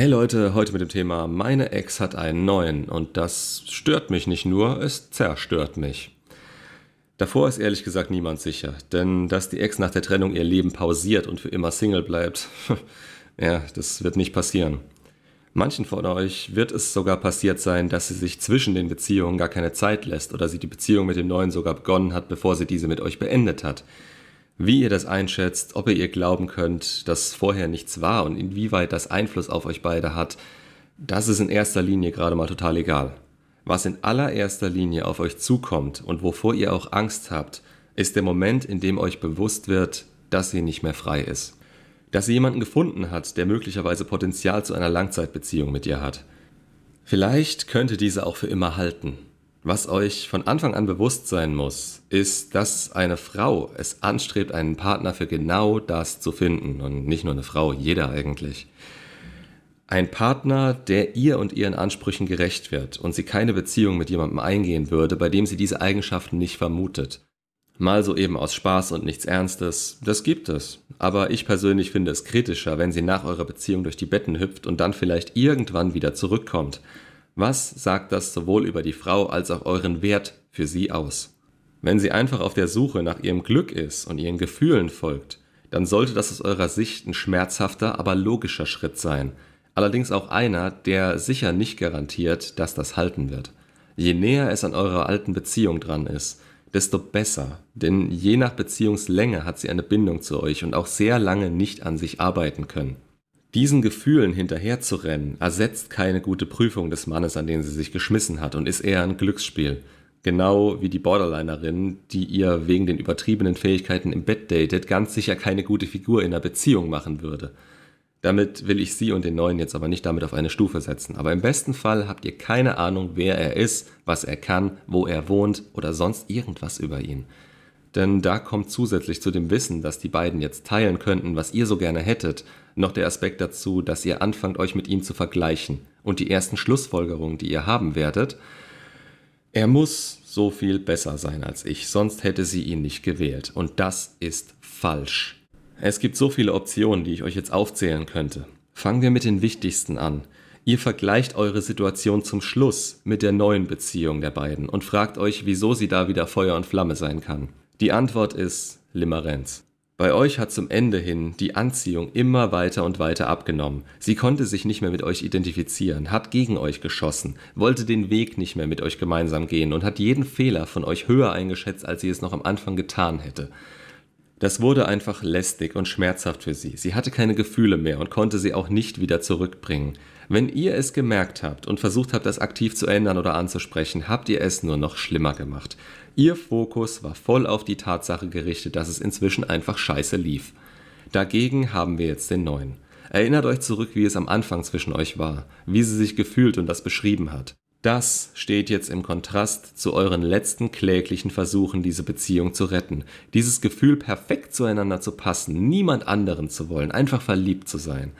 Hey Leute, heute mit dem Thema Meine Ex hat einen neuen und das stört mich nicht nur, es zerstört mich. Davor ist ehrlich gesagt niemand sicher, denn dass die Ex nach der Trennung ihr Leben pausiert und für immer Single bleibt, ja, das wird nicht passieren. Manchen von euch wird es sogar passiert sein, dass sie sich zwischen den Beziehungen gar keine Zeit lässt oder sie die Beziehung mit dem neuen sogar begonnen hat, bevor sie diese mit euch beendet hat. Wie ihr das einschätzt, ob ihr ihr glauben könnt, dass vorher nichts war und inwieweit das Einfluss auf euch beide hat, das ist in erster Linie gerade mal total egal. Was in allererster Linie auf euch zukommt und wovor ihr auch Angst habt, ist der Moment, in dem euch bewusst wird, dass sie nicht mehr frei ist. Dass sie jemanden gefunden hat, der möglicherweise Potenzial zu einer Langzeitbeziehung mit ihr hat. Vielleicht könnte diese auch für immer halten. Was euch von Anfang an bewusst sein muss, ist, dass eine Frau es anstrebt, einen Partner für genau das zu finden. Und nicht nur eine Frau, jeder eigentlich. Ein Partner, der ihr und ihren Ansprüchen gerecht wird und sie keine Beziehung mit jemandem eingehen würde, bei dem sie diese Eigenschaften nicht vermutet. Mal so eben aus Spaß und nichts Ernstes, das gibt es. Aber ich persönlich finde es kritischer, wenn sie nach eurer Beziehung durch die Betten hüpft und dann vielleicht irgendwann wieder zurückkommt. Was sagt das sowohl über die Frau als auch euren Wert für sie aus? Wenn sie einfach auf der Suche nach ihrem Glück ist und ihren Gefühlen folgt, dann sollte das aus eurer Sicht ein schmerzhafter, aber logischer Schritt sein. Allerdings auch einer, der sicher nicht garantiert, dass das halten wird. Je näher es an eurer alten Beziehung dran ist, desto besser, denn je nach Beziehungslänge hat sie eine Bindung zu euch und auch sehr lange nicht an sich arbeiten können. Diesen Gefühlen hinterherzurennen, ersetzt keine gute Prüfung des Mannes, an den sie sich geschmissen hat und ist eher ein Glücksspiel. Genau wie die Borderlinerin, die ihr wegen den übertriebenen Fähigkeiten im Bett datet, ganz sicher keine gute Figur in einer Beziehung machen würde. Damit will ich sie und den Neuen jetzt aber nicht damit auf eine Stufe setzen. Aber im besten Fall habt ihr keine Ahnung, wer er ist, was er kann, wo er wohnt oder sonst irgendwas über ihn. Denn da kommt zusätzlich zu dem Wissen, dass die beiden jetzt teilen könnten, was ihr so gerne hättet, noch der Aspekt dazu, dass ihr anfangt, euch mit ihm zu vergleichen und die ersten Schlussfolgerungen, die ihr haben werdet. Er muss so viel besser sein als ich, sonst hätte sie ihn nicht gewählt. Und das ist falsch. Es gibt so viele Optionen, die ich euch jetzt aufzählen könnte. Fangen wir mit den wichtigsten an. Ihr vergleicht eure Situation zum Schluss mit der neuen Beziehung der beiden und fragt euch, wieso sie da wieder Feuer und Flamme sein kann. Die Antwort ist Limerenz. Bei euch hat zum Ende hin die Anziehung immer weiter und weiter abgenommen. Sie konnte sich nicht mehr mit euch identifizieren, hat gegen euch geschossen, wollte den Weg nicht mehr mit euch gemeinsam gehen und hat jeden Fehler von euch höher eingeschätzt, als sie es noch am Anfang getan hätte. Das wurde einfach lästig und schmerzhaft für sie. Sie hatte keine Gefühle mehr und konnte sie auch nicht wieder zurückbringen. Wenn ihr es gemerkt habt und versucht habt, das aktiv zu ändern oder anzusprechen, habt ihr es nur noch schlimmer gemacht. Ihr Fokus war voll auf die Tatsache gerichtet, dass es inzwischen einfach scheiße lief. Dagegen haben wir jetzt den neuen. Erinnert euch zurück, wie es am Anfang zwischen euch war, wie sie sich gefühlt und das beschrieben hat. Das steht jetzt im Kontrast zu euren letzten kläglichen Versuchen, diese Beziehung zu retten. Dieses Gefühl, perfekt zueinander zu passen, niemand anderen zu wollen, einfach verliebt zu sein.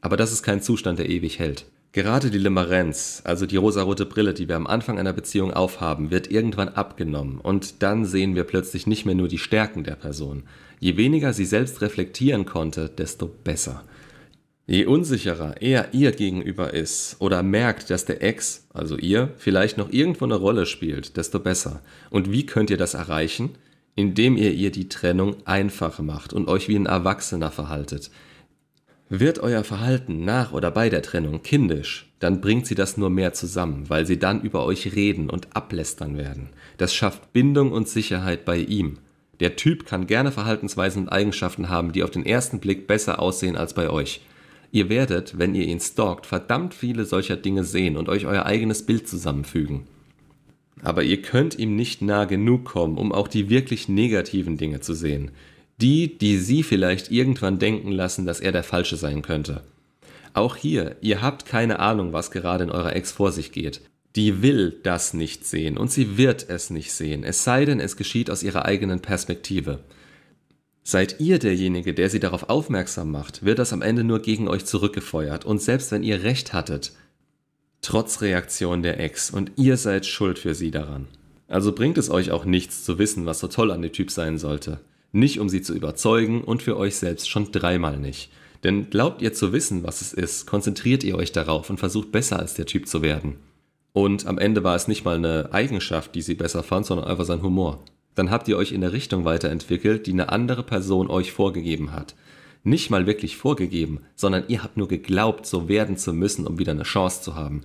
Aber das ist kein Zustand, der ewig hält. Gerade die Limerenz, also die rosarote Brille, die wir am Anfang einer Beziehung aufhaben, wird irgendwann abgenommen und dann sehen wir plötzlich nicht mehr nur die Stärken der Person. Je weniger sie selbst reflektieren konnte, desto besser. Je unsicherer er ihr gegenüber ist oder merkt, dass der Ex, also ihr, vielleicht noch irgendwo eine Rolle spielt, desto besser. Und wie könnt ihr das erreichen? Indem ihr ihr die Trennung einfach macht und euch wie ein Erwachsener verhaltet. Wird euer Verhalten nach oder bei der Trennung kindisch, dann bringt sie das nur mehr zusammen, weil sie dann über euch reden und ablästern werden. Das schafft Bindung und Sicherheit bei ihm. Der Typ kann gerne Verhaltensweisen und Eigenschaften haben, die auf den ersten Blick besser aussehen als bei euch. Ihr werdet, wenn ihr ihn stalkt, verdammt viele solcher Dinge sehen und euch euer eigenes Bild zusammenfügen. Aber ihr könnt ihm nicht nah genug kommen, um auch die wirklich negativen Dinge zu sehen. Die, die sie vielleicht irgendwann denken lassen, dass er der Falsche sein könnte. Auch hier, ihr habt keine Ahnung, was gerade in eurer Ex vor sich geht. Die will das nicht sehen und sie wird es nicht sehen, es sei denn, es geschieht aus ihrer eigenen Perspektive. Seid ihr derjenige, der sie darauf aufmerksam macht, wird das am Ende nur gegen euch zurückgefeuert und selbst wenn ihr recht hattet, trotz Reaktion der Ex und ihr seid schuld für sie daran. Also bringt es euch auch nichts zu wissen, was so toll an dem Typ sein sollte. Nicht um sie zu überzeugen und für euch selbst schon dreimal nicht. Denn glaubt ihr zu wissen, was es ist, konzentriert ihr euch darauf und versucht besser als der Typ zu werden. Und am Ende war es nicht mal eine Eigenschaft, die sie besser fand, sondern einfach sein Humor. Dann habt ihr euch in der Richtung weiterentwickelt, die eine andere Person euch vorgegeben hat. Nicht mal wirklich vorgegeben, sondern ihr habt nur geglaubt, so werden zu müssen, um wieder eine Chance zu haben.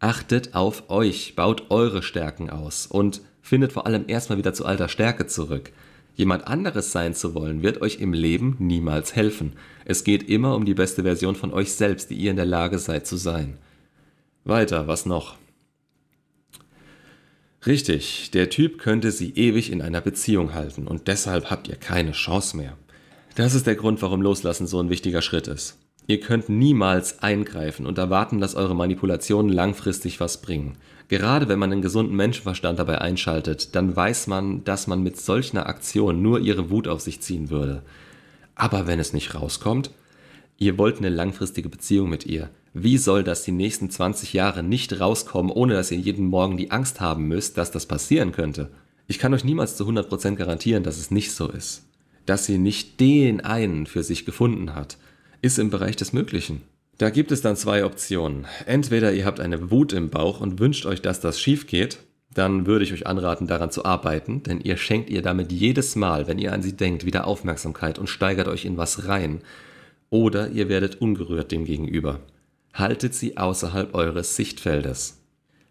Achtet auf euch, baut eure Stärken aus und findet vor allem erstmal wieder zu alter Stärke zurück. Jemand anderes sein zu wollen, wird euch im Leben niemals helfen. Es geht immer um die beste Version von euch selbst, die ihr in der Lage seid zu sein. Weiter, was noch? Richtig, der Typ könnte sie ewig in einer Beziehung halten und deshalb habt ihr keine Chance mehr. Das ist der Grund, warum Loslassen so ein wichtiger Schritt ist. Ihr könnt niemals eingreifen und erwarten, dass eure Manipulationen langfristig was bringen. Gerade wenn man einen gesunden Menschenverstand dabei einschaltet, dann weiß man, dass man mit solch einer Aktion nur ihre Wut auf sich ziehen würde. Aber wenn es nicht rauskommt, ihr wollt eine langfristige Beziehung mit ihr, wie soll das die nächsten 20 Jahre nicht rauskommen, ohne dass ihr jeden Morgen die Angst haben müsst, dass das passieren könnte? Ich kann euch niemals zu 100% garantieren, dass es nicht so ist. Dass sie nicht den einen für sich gefunden hat, ist im Bereich des Möglichen. Da gibt es dann zwei Optionen. Entweder ihr habt eine Wut im Bauch und wünscht euch, dass das schief geht, dann würde ich euch anraten, daran zu arbeiten, denn ihr schenkt ihr damit jedes Mal, wenn ihr an sie denkt, wieder Aufmerksamkeit und steigert euch in was rein. Oder ihr werdet ungerührt dem gegenüber haltet sie außerhalb eures Sichtfeldes.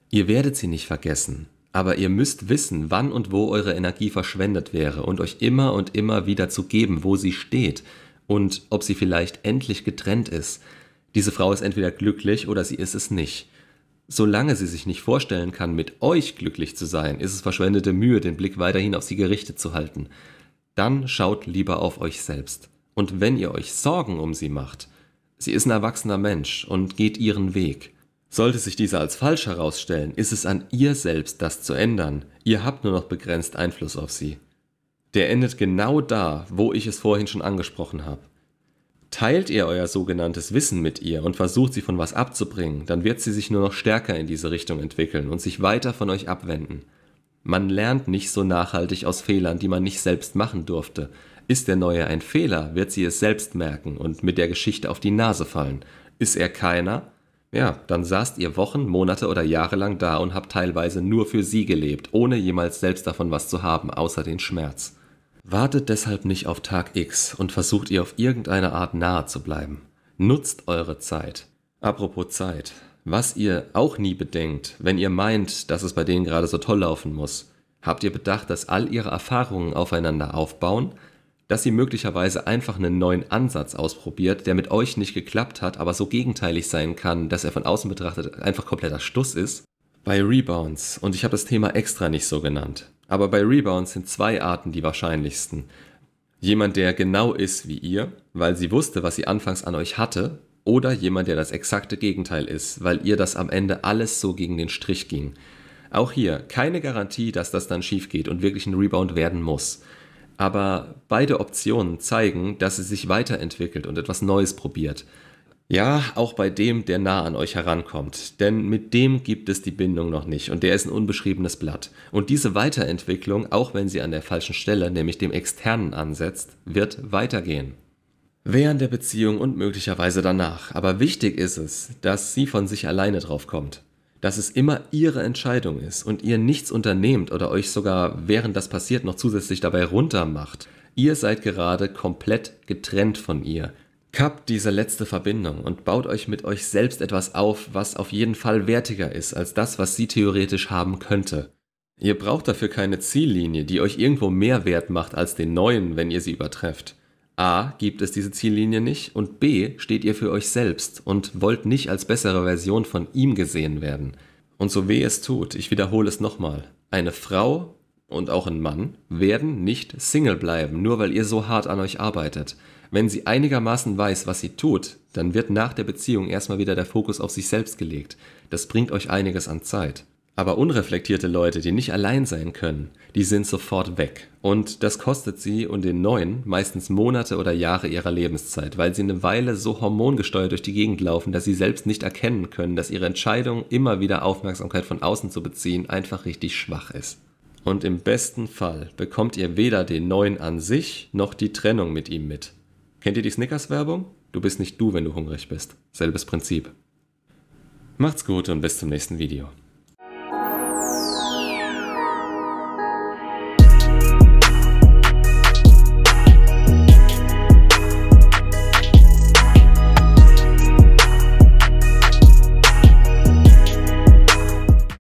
Ihr werdet sie nicht vergessen, aber ihr müsst wissen, wann und wo eure Energie verschwendet wäre und euch immer und immer wieder zu geben, wo sie steht und ob sie vielleicht endlich getrennt ist. Diese Frau ist entweder glücklich oder sie ist es nicht. Solange sie sich nicht vorstellen kann, mit euch glücklich zu sein, ist es verschwendete Mühe, den Blick weiterhin auf sie gerichtet zu halten. Dann schaut lieber auf euch selbst. Und wenn ihr euch Sorgen um sie macht, Sie ist ein erwachsener Mensch und geht ihren Weg. Sollte sich dieser als falsch herausstellen, ist es an ihr selbst, das zu ändern. Ihr habt nur noch begrenzt Einfluss auf sie. Der endet genau da, wo ich es vorhin schon angesprochen habe. Teilt ihr euer sogenanntes Wissen mit ihr und versucht sie von was abzubringen, dann wird sie sich nur noch stärker in diese Richtung entwickeln und sich weiter von euch abwenden. Man lernt nicht so nachhaltig aus Fehlern, die man nicht selbst machen durfte. Ist der Neue ein Fehler, wird sie es selbst merken und mit der Geschichte auf die Nase fallen. Ist er keiner? Ja, dann saßt ihr Wochen, Monate oder Jahre lang da und habt teilweise nur für sie gelebt, ohne jemals selbst davon was zu haben, außer den Schmerz. Wartet deshalb nicht auf Tag X und versucht ihr auf irgendeine Art nahe zu bleiben. Nutzt eure Zeit. Apropos Zeit. Was ihr auch nie bedenkt, wenn ihr meint, dass es bei denen gerade so toll laufen muss, habt ihr bedacht, dass all ihre Erfahrungen aufeinander aufbauen, dass sie möglicherweise einfach einen neuen Ansatz ausprobiert, der mit euch nicht geklappt hat, aber so gegenteilig sein kann, dass er von außen betrachtet einfach kompletter Stuss ist. Bei Rebounds, und ich habe das Thema extra nicht so genannt, aber bei Rebounds sind zwei Arten die wahrscheinlichsten. Jemand, der genau ist wie ihr, weil sie wusste, was sie anfangs an euch hatte, oder jemand, der das exakte Gegenteil ist, weil ihr das am Ende alles so gegen den Strich ging. Auch hier keine Garantie, dass das dann schief geht und wirklich ein Rebound werden muss aber beide Optionen zeigen, dass sie sich weiterentwickelt und etwas Neues probiert. Ja, auch bei dem, der nah an euch herankommt, denn mit dem gibt es die Bindung noch nicht und der ist ein unbeschriebenes Blatt. Und diese Weiterentwicklung, auch wenn sie an der falschen Stelle, nämlich dem externen ansetzt, wird weitergehen. Während der Beziehung und möglicherweise danach. Aber wichtig ist es, dass sie von sich alleine drauf kommt dass es immer ihre Entscheidung ist und ihr nichts unternehmt oder euch sogar während das passiert noch zusätzlich dabei runtermacht. Ihr seid gerade komplett getrennt von ihr. Kappt diese letzte Verbindung und baut euch mit euch selbst etwas auf, was auf jeden Fall wertiger ist als das, was sie theoretisch haben könnte. Ihr braucht dafür keine Ziellinie, die euch irgendwo mehr wert macht als den neuen, wenn ihr sie übertrefft. A, gibt es diese Ziellinie nicht und B, steht ihr für euch selbst und wollt nicht als bessere Version von ihm gesehen werden. Und so weh es tut, ich wiederhole es nochmal, eine Frau und auch ein Mann werden nicht Single bleiben, nur weil ihr so hart an euch arbeitet. Wenn sie einigermaßen weiß, was sie tut, dann wird nach der Beziehung erstmal wieder der Fokus auf sich selbst gelegt. Das bringt euch einiges an Zeit. Aber unreflektierte Leute, die nicht allein sein können, die sind sofort weg. Und das kostet sie und den Neuen meistens Monate oder Jahre ihrer Lebenszeit, weil sie eine Weile so hormongesteuert durch die Gegend laufen, dass sie selbst nicht erkennen können, dass ihre Entscheidung, immer wieder Aufmerksamkeit von außen zu beziehen, einfach richtig schwach ist. Und im besten Fall bekommt ihr weder den Neuen an sich noch die Trennung mit ihm mit. Kennt ihr die Snickers-Werbung? Du bist nicht du, wenn du hungrig bist. Selbes Prinzip. Macht's gut und bis zum nächsten Video.